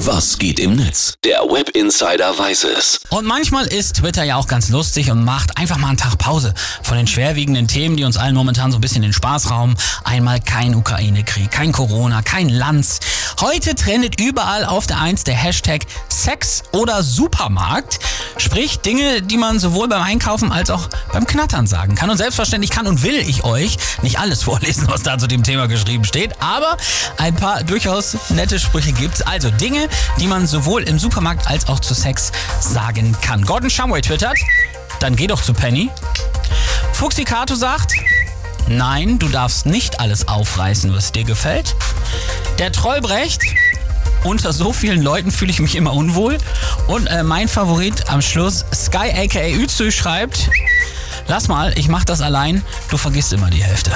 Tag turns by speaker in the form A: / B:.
A: Was geht im Netz? Der Web Insider weiß es.
B: Und manchmal ist Twitter ja auch ganz lustig und macht einfach mal einen Tag Pause von den schwerwiegenden Themen, die uns allen momentan so ein bisschen den Spaß rauben. Einmal kein Ukraine-Krieg, kein Corona, kein Lanz. Heute trendet überall auf der Eins der Hashtag Sex oder Supermarkt. Sprich Dinge, die man sowohl beim Einkaufen als auch beim Knattern sagen kann. Und selbstverständlich kann und will ich euch nicht alles vorlesen, was da zu dem Thema geschrieben steht, aber ein paar durchaus nette Sprüche gibt's. Also Die man sowohl im Supermarkt als auch zu Sex sagen kann. Gordon Shumway twittert, dann geh doch zu Penny. Fuxi Kato sagt, nein, du darfst nicht alles aufreißen, was dir gefällt. Der Trollbrecht, unter so vielen Leuten fühle ich mich immer unwohl. Und äh, mein Favorit am Schluss, Sky aka Üzü schreibt, lass mal, ich mach das allein, du vergisst immer die Hälfte.